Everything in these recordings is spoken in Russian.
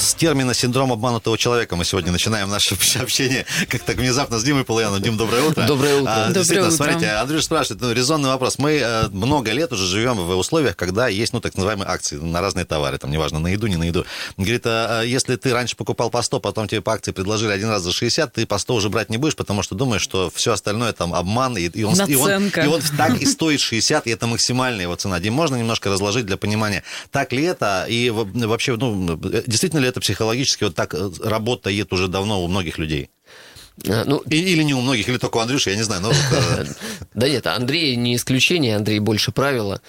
С термина «синдром обманутого человека» мы сегодня начинаем наше общение как так внезапно с Димой Полуяном. Дим, доброе утро. Доброе утро. А, Доброе действительно, утро. смотрите, Андрюш спрашивает, ну, резонный вопрос. Мы э, много лет уже живем в условиях, когда есть, ну, так называемые акции на разные товары, там, неважно, на еду, не на еду. Говорит, а, а если ты раньше покупал по 100, потом тебе по акции предложили один раз за 60, ты по 100 уже брать не будешь, потому что думаешь, что все остальное там обман, и, и он, и, он, и он так и стоит 60, и это максимальная его цена. Дим, можно немножко разложить для понимания, так ли это, и вообще, ну, действительно ли это психологически вот так э, работает уже давно у многих людей? А, Ну, Или не у многих, или только у Андрюши, я не знаю. Но э, да нет, Андрей не исключение, Андрей больше правила.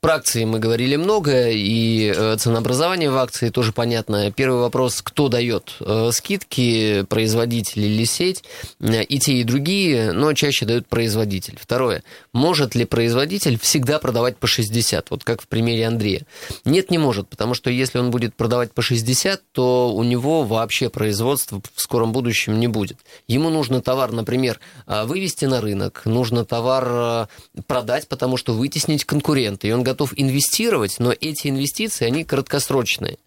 Про акции мы говорили много, и э, ценообразование в акции тоже понятно. Первый вопрос, кто дает э, скидки, производитель или сеть, Э, и те, и другие, но чаще дают производитель. Второе, может ли производитель всегда продавать по 60, вот как в примере Андрея? Нет, не может, потому что если он будет продавать по 60, то у него вообще производства в скором будущем не будет. Ему нужно товар, например, вывести на рынок, нужно товар продать, потому что вытеснить конкурента, и он готов инвестировать, но эти инвестиции, они краткосрочные.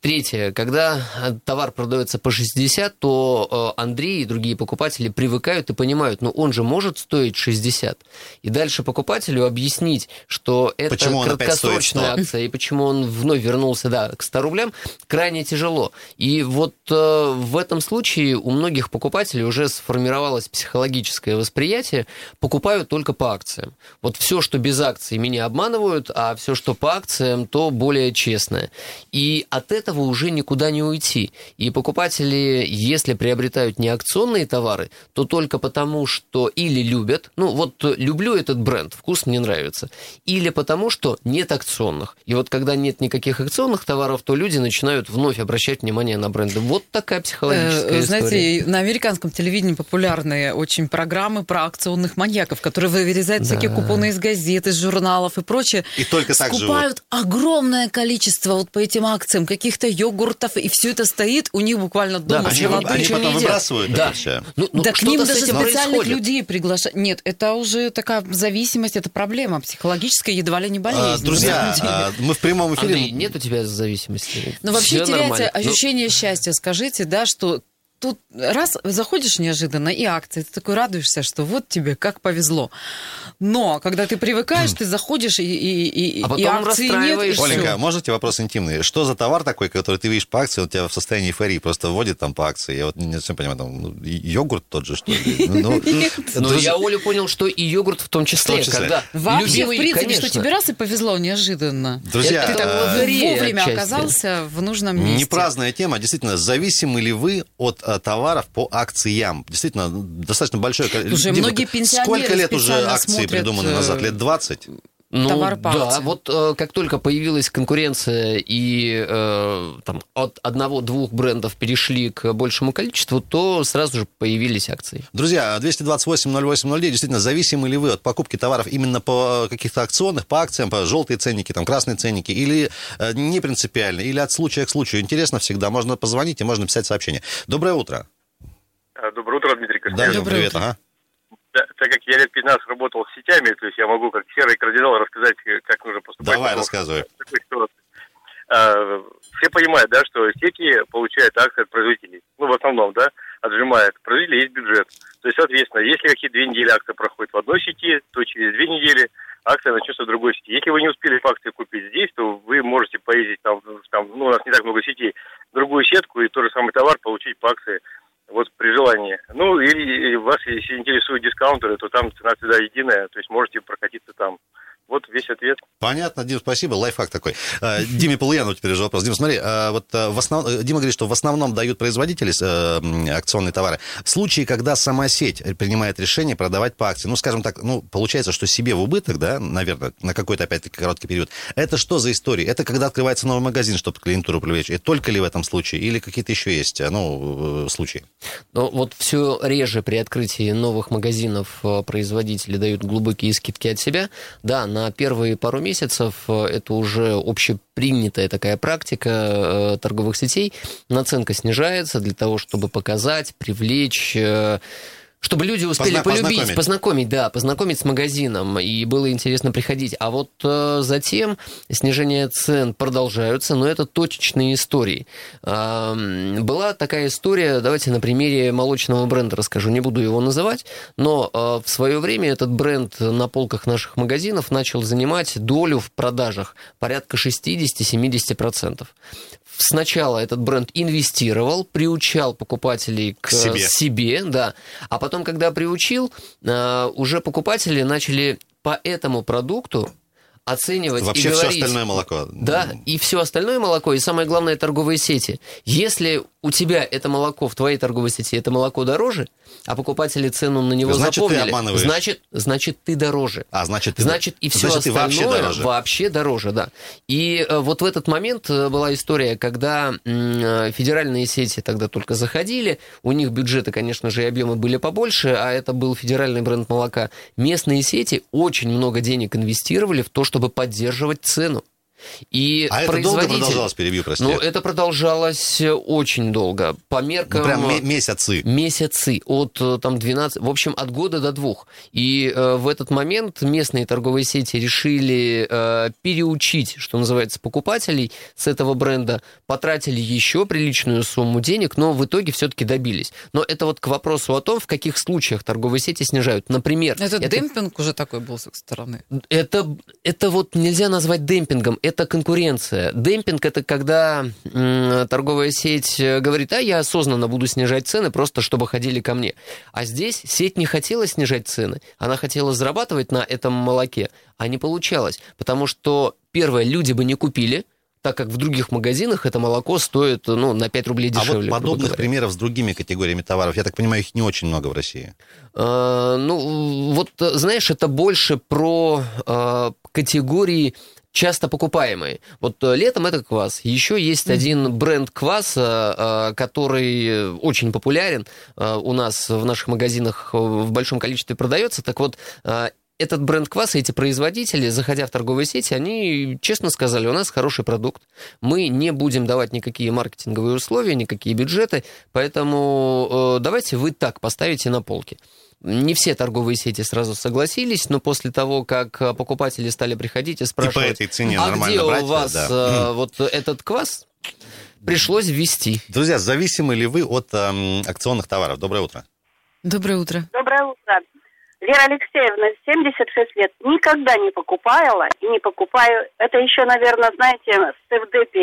Третье, когда э, товар продается по 60, то э, Андрей и другие покупатели привыкают и понимают, ну он же может стоить 60. И дальше покупателю объяснить, что это Почему краткосрочная 100. акция, и почему он вновь вернулся да, к 100 рублям, крайне тяжело. И вот э, в этом случае у многих покупателей уже сформировалось психологическое восприятие, покупают только по акциям. Вот все, что без акций, меня обманывают, а все, что по акциям, то более честное. И от этого уже никуда не уйти. И покупатели, если приобретают не акционные товары, то только потому, что или любят, ну вот э, люблю этот бренд, вкус мне нравится, или потому, что нет акционных. И вот когда нет никаких акционных товаров, то люди начинают вновь обращать внимание на бренды. Вот такая психологическая Э, история. Знаете, на американском телевидении популярные очень программы про акционных маньяков, которые вырезают всякие купоны из газет, из журналов и прочее. И только так Скупают огромное количество вот по этим акциям каких-то йогуртов, и все это стоит у них буквально Да, дома. в Они, они потом выбрасывают Да. это все. Ну, ну, да к ним даже специальных происходит. людей приглашают. Нет, это уже такая зависимость, это проблема психологическая, едва ли не болезнь. А, Друзья, а, мы в прямом эфире... Андрей, нет у тебя зависимости? Ну, вообще Всё теряется нормально. Ну, ощущение счастья. Скажите, да, что тут раз заходишь неожиданно и акции, ты такой радуешься, что вот тебе как повезло. Но когда ты привыкаешь, ты заходишь и, и, и, А и потом акции нет, и. Оленька, можете вопрос интимный? Что за товар такой, который ты видишь по акции, он тебя в состоянии эйфории просто вводит там по акции? Я вот не совсем понимаю, там, ну, йогурт тот же, что ли? Ну, ну, Но друзья, я, Оля, понял, что и йогурт в том числе. В том числе. Когда Вообще, любимый, в принципе, конечно. что тебе раз и повезло неожиданно. Друзья, ты так э, вовремя оказался в нужном месте. Не праздная тема. Действительно, зависимы ли вы от товаров по акциям? Действительно, достаточно большое количество. Слушай, многие пенсионеры Сколько лет уже акции смотрят, придуманы э, назад? Лет 20? Ну, товар по да, акциям. вот э, как только появилась конкуренция и э, там, от одного-двух брендов перешли к большему количеству, то сразу же появились акции. Друзья, 228-08-09, действительно, зависимы ли вы от покупки товаров именно по каких-то акционных, по акциям, по желтые ценники, там, красные ценники, или э, не принципиально, или от случая к случаю? Интересно всегда, можно позвонить и можно писать сообщение. Доброе утро. А, Доброе утро, Дмитрий Да, Костяев. Дим, Доброе привет. утро. Ага. Так как я лет 15 работал с сетями, то есть я могу как серый кардинал рассказать, э, как нужно поступать. Давай, рассказывай. А, Все понимают, да, что сети получают акции от производителей. Ну, в основном, да, отжимают. У производителя есть бюджет. То есть, соответственно, если какие две недели акция проходит в одной сети, то через две недели акция начнется в другой сети. Если вы не успели акции купить здесь, то вы можете поездить там, там, ну, у нас не так много сетей, в другую сетку и тот же самый товар получить по акции вот при желании. Ну, или, вас, если интересуют дискаунтеры, то там цена всегда единая, то есть можете прокатиться там. Вот весь ответ. Понятно, Дим, спасибо, лайфхак такой. Э, Диме Полуяну теперь же вопрос. Дим, смотри, э, вот э, в основ... Дима говорит, что в основном дают производители акционные товары. В случае, когда сама сеть принимает решение продавать по акции, ну, скажем так, ну, получается, что себе в убыток, да, наверное, на какой-то, опять-таки, короткий период. Это что за история? Это когда открывается новый магазин, чтобы клиентуру привлечь? И только ли в этом случае? Или какие-то еще есть, ну, случаи? Но вот все реже при открытии новых магазинов производители дают глубокие скидки от себя. Да, на первые пару месяцев э, это уже общепринятая такая практика э, торговых сетей. Наценка снижается для того, чтобы показать, привлечь э, чтобы люди успели Позна- полюбить, познакомить. познакомить. да, познакомить с магазином, и было интересно приходить. А вот э, затем снижение цен продолжаются, но это точечные истории. Ам, была такая история, давайте на примере молочного бренда расскажу, не буду его называть, но э, в свое время этот бренд на полках наших магазинов начал занимать долю в продажах порядка 60-70%. Сначала этот бренд инвестировал, приучал покупателей к, себе. себе, да. А потом, когда приучил, э, уже покупатели начали по этому продукту оценивать Вообще и все говорить, остальное молоко. да, и все остальное молоко, и самое главное торговые сети. Если у тебя это молоко в твоей торговой сети, это молоко дороже, а покупатели цену на него Значит, ты запомнили, обманываешь. значит, значит, ты дороже. А, значит, ты- Значит, и все значит, ты остальное вообще дороже. вообще дороже, да. И э, вот в этот момент э, была история, когда э, федеральные сети тогда только заходили, у них бюджеты, конечно же, и объемы были побольше, а это был федеральный бренд молока. Местные сети очень много денег инвестировали в то, чтобы поддерживать цену. И А это долго производитель- продолжалось, перебью, прости? Ну, это продолжалось э, очень долго. По меркам... Ну, прям ме- месяцы. Месяцы, от э, там 12, в общем, от года до двух. И э, в этот момент местные торговые сети решили э, переучить, что называется, покупателей с этого бренда, потратили еще приличную сумму денег, но в итоге все-таки добились. Но это вот к вопросу о том, в каких случаях торговые сети снижают. Например, Это, это- демпинг уже такой был с их стороны. это, это вот нельзя назвать демпингом, это конкуренция. Демпинг это когда торговая сеть э, говорит, а я осознанно буду снижать цены, просто чтобы ходили ко мне. А здесь сеть не хотела снижать цены, она хотела зарабатывать на этом молоке, а не получалось. Потому что, первое, люди бы не купили, так как в других магазинах это молоко стоит ну, на 5 рублей А дешевле. вот грубо подобных примеров с другими категориями товаров, я так понимаю, их не очень много в России. Э, Ну, вот, э, знаешь, это больше про э, категории часто покупаемые. Вот э, летом это квас. Еще есть один бренд кваса, э, который очень популярен э, у нас в наших магазинах в большом количестве продается. Так вот, этот бренд кваса, эти производители, заходя в торговые сети, они честно сказали, у нас хороший продукт, мы не будем давать никакие маркетинговые условия, никакие бюджеты, поэтому э, давайте вы так поставите на полке. Не все торговые сети сразу согласились, но после того, как э, покупатели стали приходить и спрашивать, этой цене а нормально где брать, у вас да. э, вот этот квас, пришлось ввести. Друзья, зависимы ли вы от эм, акционных товаров? Доброе утро. Доброе утро. Доброе утро. Вера Алексеевна, 76 лет, никогда не покупала и не покупаю. Это еще, наверное, знаете, с ФДП.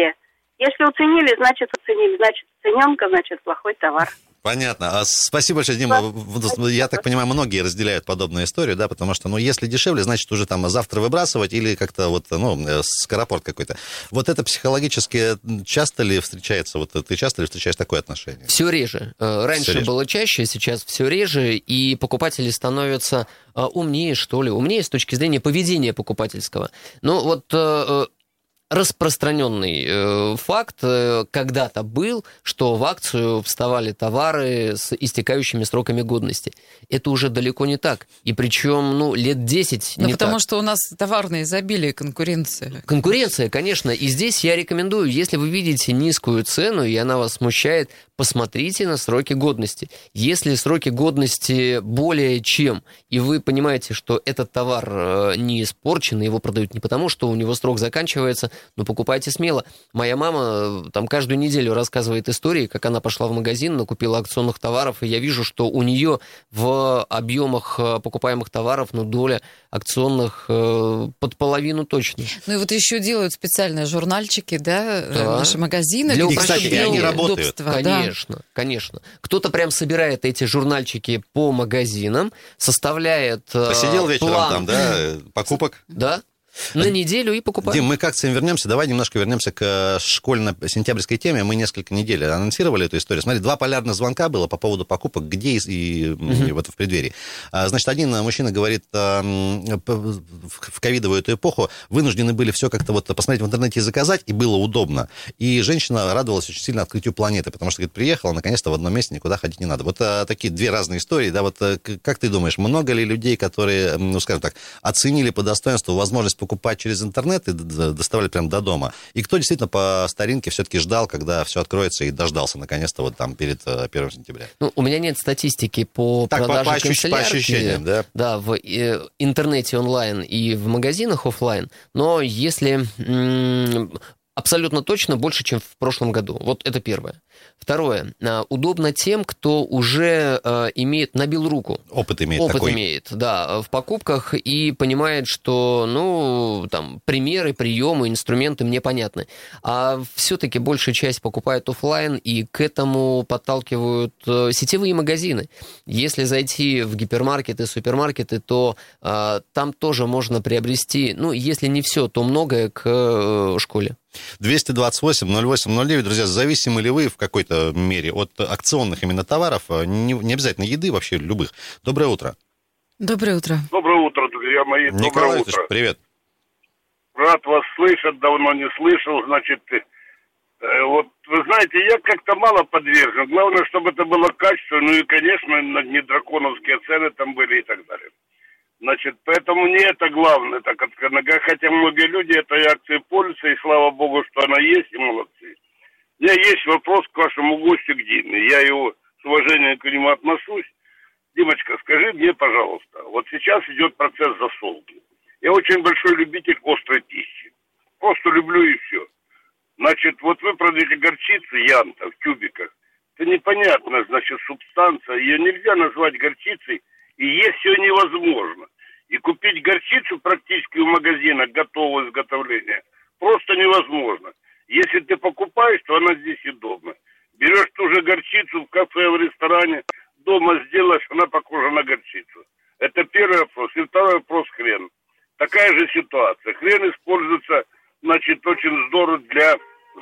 Если уценили, значит уценили. Значит, цененка, значит, плохой товар. Понятно. А спасибо большое, Дима. В- Я так понимаю, многие разделяют подобную историю, да, потому что, ну, если дешевле, значит, уже там завтра выбрасывать или как-то вот, ну, э, скоропорт какой-то. Вот это психологически часто ли встречается, вот ты часто ли встречаешь такое отношение? Все реже. Э, Раньше реже. было чаще, сейчас все реже, и покупатели становятся э, умнее, что ли, умнее с точки зрения поведения покупательского. Ну вот э, э, распространенный э, факт э, когда-то был, что в акцию вставали товары с истекающими сроками годности. Это уже далеко не так. И причем, ну, лет 10 Да не потому так. что у нас товарное изобилие, конкуренция. Конкуренция, конечно. И здесь я рекомендую, если вы видите низкую цену, и она вас смущает, посмотрите на сроки годности. Если сроки годности более чем, и вы понимаете, что этот товар э, не испорчен, и его продают не потому, что у него срок заканчивается, но покупайте смело. Моя мама э, там каждую неделю рассказывает истории, как она пошла в магазин, накупила акционных товаров, и я вижу, что у нее в объемах э, покупаемых товаров, ну, доля акционных э, под половину точно. Ну и вот еще делают специальные журнальчики, да, э, Да. наши магазины. Для И, кстати, для они работают. удобства, да. Конечно, конечно. Кто-то прям собирает эти журнальчики по магазинам, составляет э, Посидел вечером план. там, да, покупок? Да. На неделю и покупаем. Дим, мы к акциям вернемся. Давай немножко вернемся к школьно-сентябрьской теме. Мы несколько недель анонсировали эту историю. Смотри, два полярных звонка было по поводу покупок, где и, и, и вот в преддверии. А, значит, один мужчина говорит, в ковидовую эту эпоху вынуждены были все как-то вот посмотреть в интернете и заказать, и было удобно. И женщина радовалась очень сильно открытию планеты, потому что, говорит, приехала, наконец-то в одном месте никуда ходить не надо. Вот такие две разные истории, да, вот как ты думаешь, много ли людей, которые, ну, скажем так, оценили по достоинству возможность покупать через интернет и доставали прямо до дома? И кто действительно по старинке все-таки ждал, когда все откроется и дождался наконец-то вот там перед 1 э, сентября? Ну, у меня нет статистики по так, продаже по, по, ощущ... по ощущениям, да? Да, в э, интернете онлайн и в магазинах офлайн, но если абсолютно точно больше, чем в прошлом году. Вот это первое. Второе. А, удобно тем, кто уже э, имеет, набил руку. Опыт имеет Опыт такой. имеет, да, в покупках и понимает, что, ну, там, примеры, приемы, инструменты мне понятны. А все-таки большая часть покупает офлайн, и к этому подталкивают э, сетевые магазины. Если зайти в гипермаркеты, супермаркеты, то э, там тоже можно приобрести, ну, если не все, то многое к э, школе. 228 08 09. Друзья, зависимы ли вы в какой-то мере от акционных именно товаров, не, не обязательно еды, вообще любых. Доброе утро. Доброе утро. Доброе утро, друзья мои. Николай Доброе утро. привет. Рад вас слышать, давно не слышал, значит, э, вот, вы знаете, я как-то мало подвержен. Главное, чтобы это было качественно, ну и, конечно, не драконовские цены там были и так далее. Значит, поэтому не это главное, так откровенно хотя многие люди этой акцией пользуются, и слава богу, что она есть, и молодцы. У меня есть вопрос к вашему гостю, к Диме. Я его с уважением к нему отношусь. Димочка, скажи мне, пожалуйста, вот сейчас идет процесс засолки. Я очень большой любитель острой пищи. Просто люблю и все. Значит, вот вы продаете горчицу янта в тюбиках. Это непонятно, значит, субстанция. Ее нельзя назвать горчицей – и есть все невозможно. И купить горчицу практически в магазинах готового изготовления просто невозможно. Если ты покупаешь, то она здесь удобна. Берешь ту же горчицу в кафе, в ресторане, дома сделаешь, она похожа на горчицу. Это первый вопрос. И второй вопрос хрен. Такая же ситуация. Хрен используется, значит, очень здорово для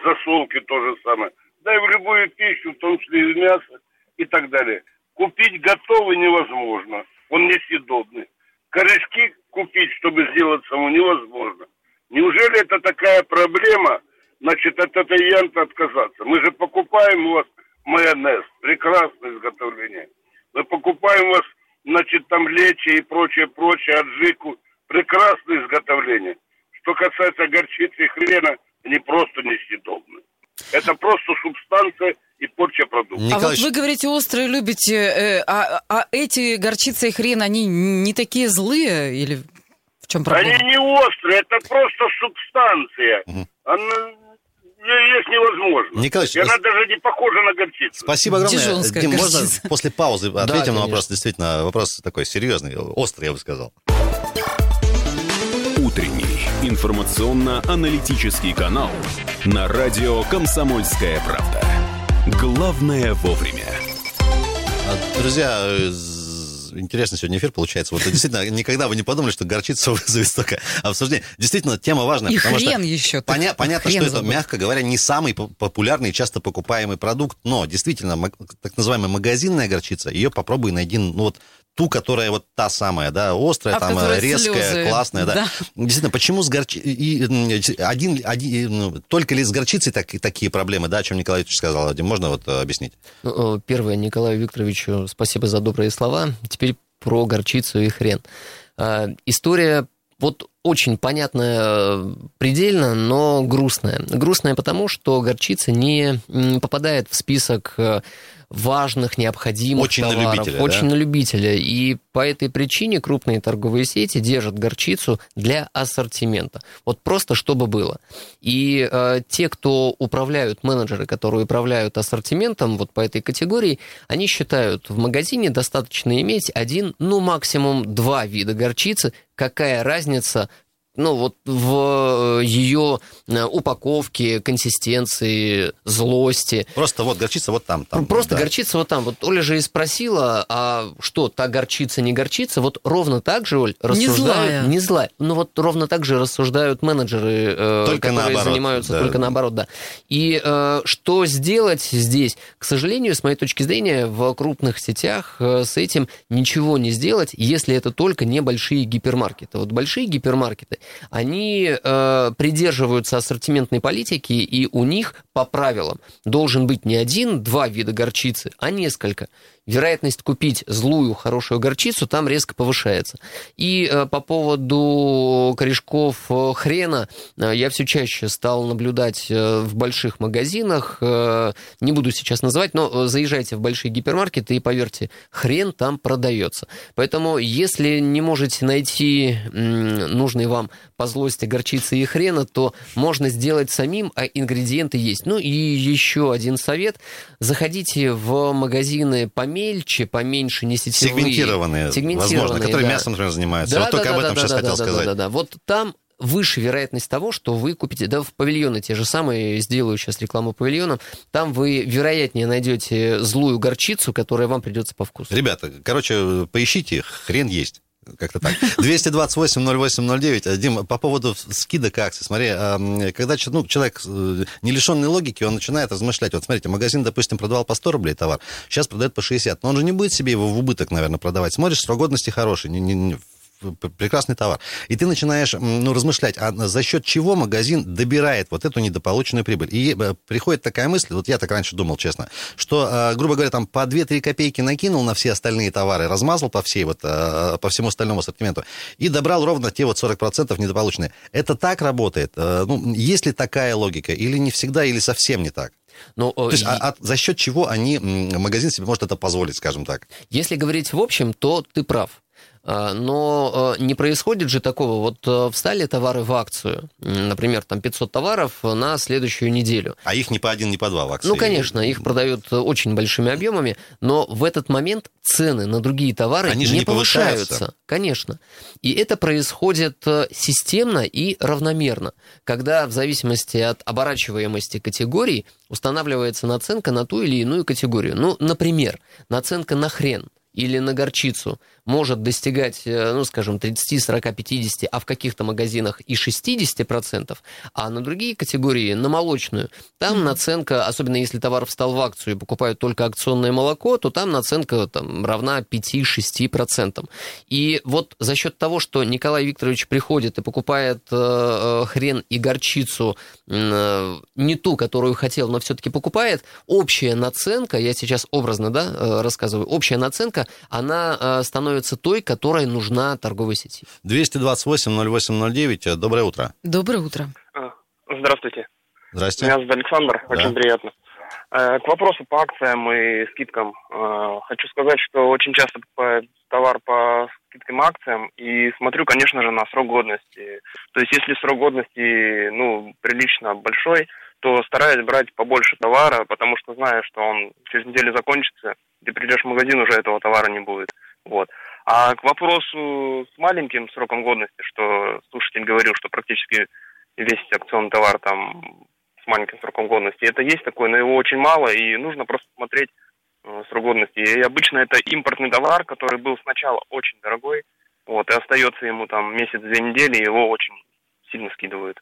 засолки то же самое. Да и в любую пищу, в том числе и в мясо и так далее. Купить готовый невозможно. Он несъедобный. Корешки купить, чтобы сделать самому, невозможно. Неужели это такая проблема, значит, от этой янты отказаться? Мы же покупаем у вас майонез, прекрасное изготовление. Мы покупаем у вас, значит, там лечи и прочее, прочее, аджику, прекрасное изготовление. Что касается горчицы и хрена, они просто несъедобны. Это просто субстанция и порча продуктов. А вот вы говорите, острые любите, э, а, а эти горчица и хрен, они не такие злые или в чем проблема? Они не острые, это просто субстанция. Угу. Она есть невозможно. Николаевич, и она даже не похожа на горчицу. Спасибо огромное. Дим, можно после паузы ответим на вопрос? Действительно, вопрос такой серьезный, острый, я бы сказал. Утренний информационно-аналитический канал на радио «Комсомольская правда». Главное вовремя. А, друзья, интересный сегодня эфир получается. Вот действительно, никогда вы не подумали, что горчица вызовет столько обсуждений. Действительно, тема важная. И потому хрен что еще. Поня- понятно, хрен что забыл. это, мягко говоря, не самый популярный и часто покупаемый продукт, но действительно, так называемая магазинная горчица, ее попробуй найди, ну вот ту, которая вот та самая, да, острая, а там резкая, слезы. классная, да. да. Действительно, почему с горчицей, один, один, ну, только ли с горчицей так, такие проблемы, да, о чем Николай Викторович сказал, Вадим, можно вот э, объяснить? Ну, первое, Николаю Викторовичу спасибо за добрые слова. Теперь про горчицу и хрен. История вот очень понятная предельно, но грустная. Грустная потому, что горчица не попадает в список э, важных, необходимых очень товаров. На любителя, очень да? на любителя. И по этой причине крупные торговые сети держат горчицу для ассортимента. Вот просто чтобы было. И э, те, кто управляют, менеджеры, которые управляют ассортиментом вот по этой категории, они считают, в магазине достаточно иметь один, ну максимум два вида горчицы. Какая разница, ну, вот в ее упаковке, консистенции, злости. Просто вот горчица вот там. там Просто да. горчица вот там. Вот Оля же и спросила, а что, та горчица, не горчица? Вот ровно так же, Оль, рассуждают... злая. Не злая. Ну вот ровно так же рассуждают менеджеры, э, Только которые наоборот, занимаются да. только наоборот, да. И э, что сделать здесь? К сожалению, с моей точки зрения, в крупных сетях э, с этим ничего не сделать, если это только небольшие гипермаркеты. Вот большие гипермаркеты, они э, придерживаются ассортиментной политики, и у них по правилам должен быть не один-два вида горчицы, а несколько. Вероятность купить злую, хорошую горчицу там резко повышается. И э, по поводу корешков э, хрена э, я все чаще стал наблюдать в больших магазинах, не буду сейчас называть, но заезжайте в большие гипермаркеты и поверьте, хрен там продается. Поэтому если не можете найти нужный вам по злости горчицы и хрена, то можно сделать самим, а ингредиенты есть. Ну и еще один совет. Заходите в магазины помельче, поменьше, не сетевые. Сегментированные, возможно, которые да. мясом, например, занимаются. Да, вот да, только да, об этом да, сейчас да, хотел да, сказать. Да, да, да. Вот там выше вероятность того, что вы купите, да, в павильоны те же самые, сделаю сейчас рекламу павильонам, там вы вероятнее найдете злую горчицу, которая вам придется по вкусу. Ребята, короче, поищите, хрен есть. Как-то так. 228-08-09. Дим, по поводу скидок акций. Смотри, а, когда ну, человек э, не лишенный логики, он начинает размышлять. Вот смотрите, магазин, допустим, продавал по 100 рублей товар, сейчас продает по 60. Но он же не будет себе его в убыток, наверное, продавать. Смотришь, срок годности хороший, не- не- прекрасный товар. И ты начинаешь ну, размышлять, а за счет чего магазин добирает вот эту недополученную прибыль. И э, приходит такая мысль, вот я так раньше думал, честно, что, э, грубо говоря, там по 2-3 копейки накинул на все остальные товары, размазал по всей вот, э, по всему остальному ассортименту и добрал ровно те вот 40% недополученные. Это так работает? Ну, есть ли такая логика? Или не всегда, или совсем не так? Но, э, То есть, и- а- а за счет чего они, магазин себе может это позволить, скажем так? Если говорить в общем, то ты прав. А, Но э, не происходит же такого. Вот э, встали товары в акцию, например, там 500 товаров на следующую неделю. А их ни по один, ни по два в акции. Ну, конечно, их продают э, очень большими объемами, но в этот момент цены на другие товары Они не, не повышаются. повышаются. Конечно. И это происходит э, системно и равномерно, когда в зависимости от оборачиваемости категорий устанавливается наценка на ту или иную категорию. Ну, например, наценка на хрен или на горчицу может достигать, э, ну, скажем, 30, 40, 50, а в каких-то магазинах и 60%, а на другие категории, на молочную, там наценка, особенно если товар встал в акцию и покупают только акционное молоко, то там наценка там, равна 5-6%. И вот за счет того, что Николай Викторович приходит и покупает э, э, хрен и горчицу э, не ту, которую хотел, но все-таки покупает, общая наценка, я сейчас образно да, э, рассказываю, общая наценка, она э, становится той, которая нужна торговой сети. 228-08-09. Доброе утро. Доброе утро. А, Здравствуйте. Здрасте. Меня зовут Александр, Да. очень приятно. Э, К вопросу по акциям и скидкам. Э, Хочу сказать, что очень часто покупаю товар по скидкам и акциям и смотрю, конечно же, на срок годности. То есть, если срок годности, ну, прилично большой, то стараюсь брать побольше товара, потому что знаю, что он через неделю закончится, ты придешь в магазин, уже этого товара не будет. Вот. А к вопросу с маленьким сроком годности, что слушатель говорил, что практически весь акционный товар там с маленьким сроком годности. Это есть такое, но его очень мало, и нужно просто смотреть э, срок годности. И обычно это импортный товар, который был сначала очень дорогой, вот, и остается ему там месяц-две недели, его очень сильно скидывают.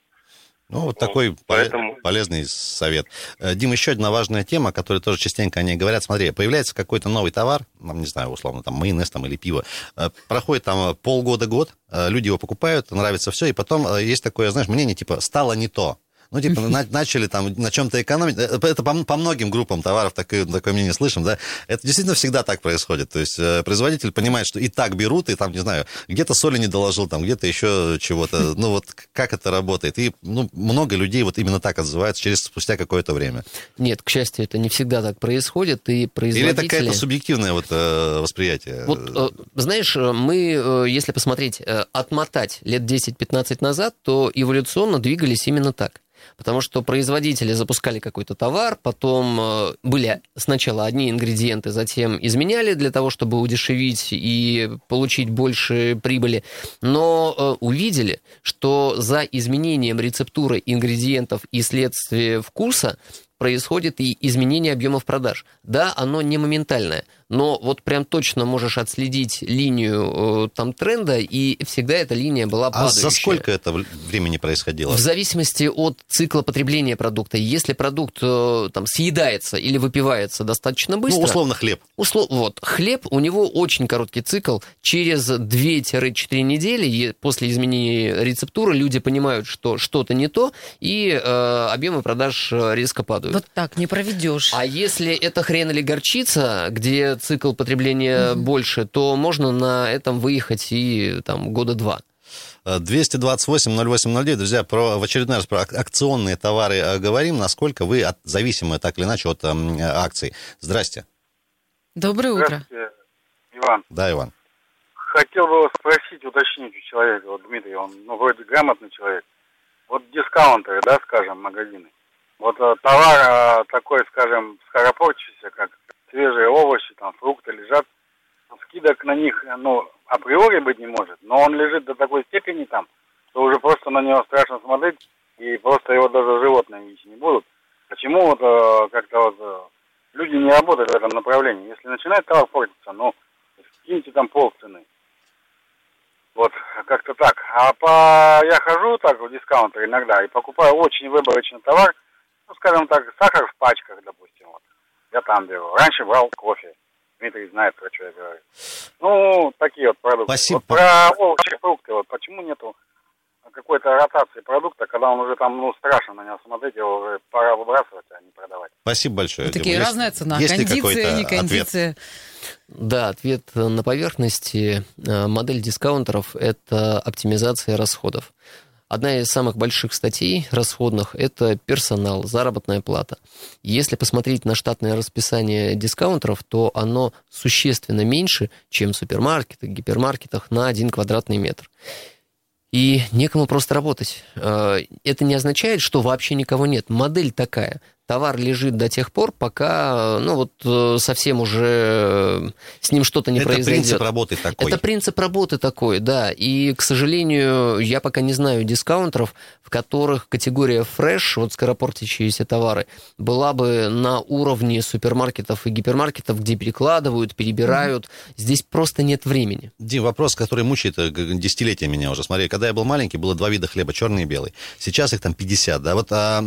Ну, вот такой поэтому- поле- полезный совет. Э, Дим, еще одна важная тема, о которой тоже частенько они говорят. Смотри, появляется какой-то новый товар, там, не знаю, условно, там, майонез там, или пиво. Э, Проходит там полгода-год, э, люди его покупают, нравится все, и потом есть такое, знаешь, мнение, типа, стало не то. Ну, типа, на- начали там на чем-то экономить. Э, Это по, по многим группам товаров такое, такое мнение слышим, да. Это действительно всегда так происходит. То есть э, производитель понимает, что и так берут, и там, не знаю, где-то соли не доложил, там где-то еще чего-то. Ну, вот как это работает. И ну, много людей вот именно так отзываются через спустя какое-то время. Нет, к счастью, это не всегда так происходит, и Или производители... это какое-то субъективное вот э, восприятие? Вот, э, знаешь, э, мы, э, если посмотреть, э, отмотать лет 10-15 назад, то эволюционно двигались именно так. Потому что производители запускали какой-то товар, потом э, были сначала одни ингредиенты, затем изменяли для того, чтобы удешевить и получить больше прибыли, но э, увидели, что за изменением рецептуры ингредиентов и следствия вкуса происходит и изменение объемов продаж. Да, оно не моментальное, но вот прям точно можешь отследить линию э, там тренда, и всегда эта линия была А падающая. за сколько это времени происходило? В зависимости от цикла потребления продукта. Если продукт э, там съедается или выпивается достаточно быстро, Ну, условно, хлеб. Услов... Вот, хлеб, у него очень короткий цикл. Через 2-4 недели после изменения рецептуры люди понимают, что что-то не то, и э, объемы продаж э, резко падают. Вот так не проведешь. А если это хрен или горчица, где цикл потребления больше, то можно на этом выехать и там года два. Э, 228-08-09. Друзья, про, в очередной раз про ак- акционные товары э, говорим. Насколько вы от, зависимы так или иначе от эм, акций. Здрасте. Доброе утро. Здравствуйте, Иван. Да, Иван. Хотел бы вас спросить, уточнить у человека, вот Дмитрий, он, ну, вроде грамотный человек. Вот дискаунтеры, да, скажем, магазины. Вот э, товар э, такой, скажем, скоропортящийся, как свежие овощи, там, фрукты лежат, скидок на них, э, ну, априори быть не может, но он лежит до такой степени там, что уже просто на него страшно смотреть, и просто его даже животные есть не будут. Почему вот э, как-то вот э, люди не работают в этом направлении? Если начинает товар портиться, ну, киньте там полцены. Вот, как-то так. А по... я хожу так в дискаунтер иногда и покупаю очень выборочный товар, ну, скажем так, сахар в пачках, допустим, вот. Я там беру. Раньше брал кофе. Дмитрий знает, про что я говорю. Ну, такие вот продукты. Спасибо. Вот про овощи, фрукты, вот почему нету какой-то ротации продукта, когда он уже там, ну, страшно на него смотреть, его уже пора выбрасывать, а не продавать. Спасибо большое. Вот Дима. такие Есть- разная цена. есть кондиция, не ответ? кондиция. Да, ответ на поверхности. Э, Модель дискаунтеров – это оптимизация расходов. Одна из самых больших статей расходных – это персонал, заработная плата. Если посмотреть на штатное расписание дискаунтеров, то оно существенно меньше, чем в супермаркетах, гипермаркетах на один квадратный метр. И некому просто работать. Э, Это не означает, что вообще никого нет. Модель такая. Товар лежит до тех пор, пока, ну вот, э, совсем уже э, с ним что-то не Это произойдет. принцип работы такой. Это принцип работы такой, да. И, к сожалению, я пока не знаю дискаунтеров, в которых категория фреш, вот скоропортящиеся товары, была бы на уровне супермаркетов и гипермаркетов, где перекладывают, перебирают. Здесь просто нет времени. Дим, вопрос, который мучает э, десятилетия меня уже. Смотри, когда я был маленький, было два вида хлеба, черный и белый. Сейчас их там 50, да. Вот а,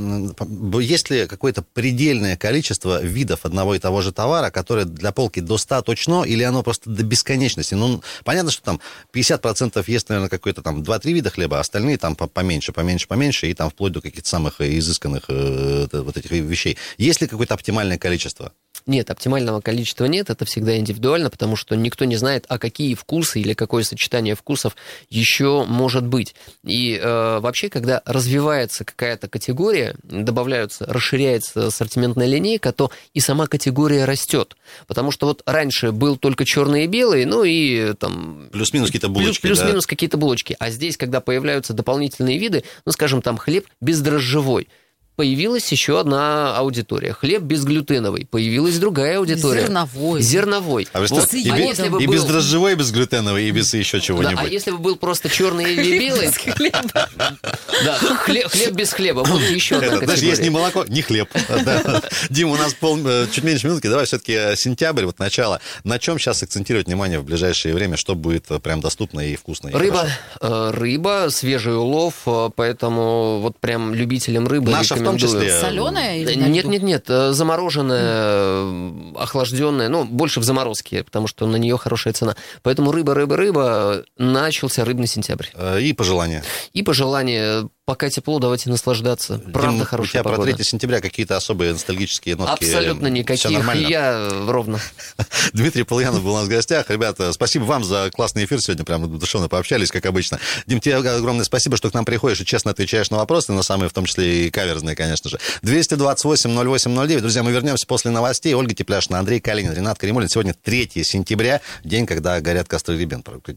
есть ли какое-то предельное количество видов одного и того же товара, которое для полки до 100 точно, или оно просто до бесконечности? Ну, понятно, что там 50% есть, наверное, какой-то там 2-3 вида хлеба, а остальные там по- поменьше, поменьше, поменьше, и там вплоть до каких-то самых э, изысканных э, вот этих вещей. Есть ли какое-то оптимальное количество? Нет, оптимального количества нет, это всегда индивидуально, потому что никто не знает, а какие вкусы или какое сочетание вкусов еще может быть. И э, вообще, когда развивается какая-то категория, добавляются, расширяется ассортиментная линейка, то и сама категория растет. Потому что вот раньше был только черный и белый, ну и там Плюс-минус какие-то булочки, Плюс, да? плюс-минус какие-то булочки. А здесь, когда появляются дополнительные виды, ну, скажем, там хлеб бездрожжевой, появилась еще одна аудитория. Хлеб безглютеновый, появилась другая аудитория. Зерновой. Зерновой. А, вы что, Вот, и, а если бы и был- бездрожжевой, и безглютеновый, и без еще Да, чего-нибудь. а если бы был просто черный или белый, да, хлеб, хлеб без хлеба, вот еще одна категория. есть не молоко, не хлеб. Да. Дим, у нас пол- э, чуть меньше минутки. Давай все-таки сентябрь, вот начало. На чем сейчас акцентировать внимание в ближайшее время? Что будет э, прям доступно и вкусно? Рыба, э, рыба, свежий улов, э, поэтому вот прям любителям рыбы Наша в том числе. Соленая или на Нет, нет, нет, э, замороженная, э, охлажденная, ну, больше в заморозке, потому что на нее хорошая цена. Поэтому рыба, рыба, рыба, начался рыбный сентябрь. Э, И пожелания. И пожелание, пока тепло, давайте наслаждаться. Правда, Дим, у хорошая тебя про погода. 3 сентября какие-то особые ностальгические нотки? Абсолютно никаких. нормально? Я э, ровно. Дмитрий Полуянов был у нас в гостях. Ребята, спасибо вам за классный эфир. Сегодня прям душевно пообщались, как обычно. Дим, тебе огромное спасибо, что к нам приходишь и честно отвечаешь на вопросы, на самые, в том числе и каверзные, конечно же. 228-08-09. Друзья, мы вернемся после новостей. Ольга Тепляшина, Андрей Калинин, Ренат Каримулин. Сегодня 3 сентября, день, когда горят костры ребят.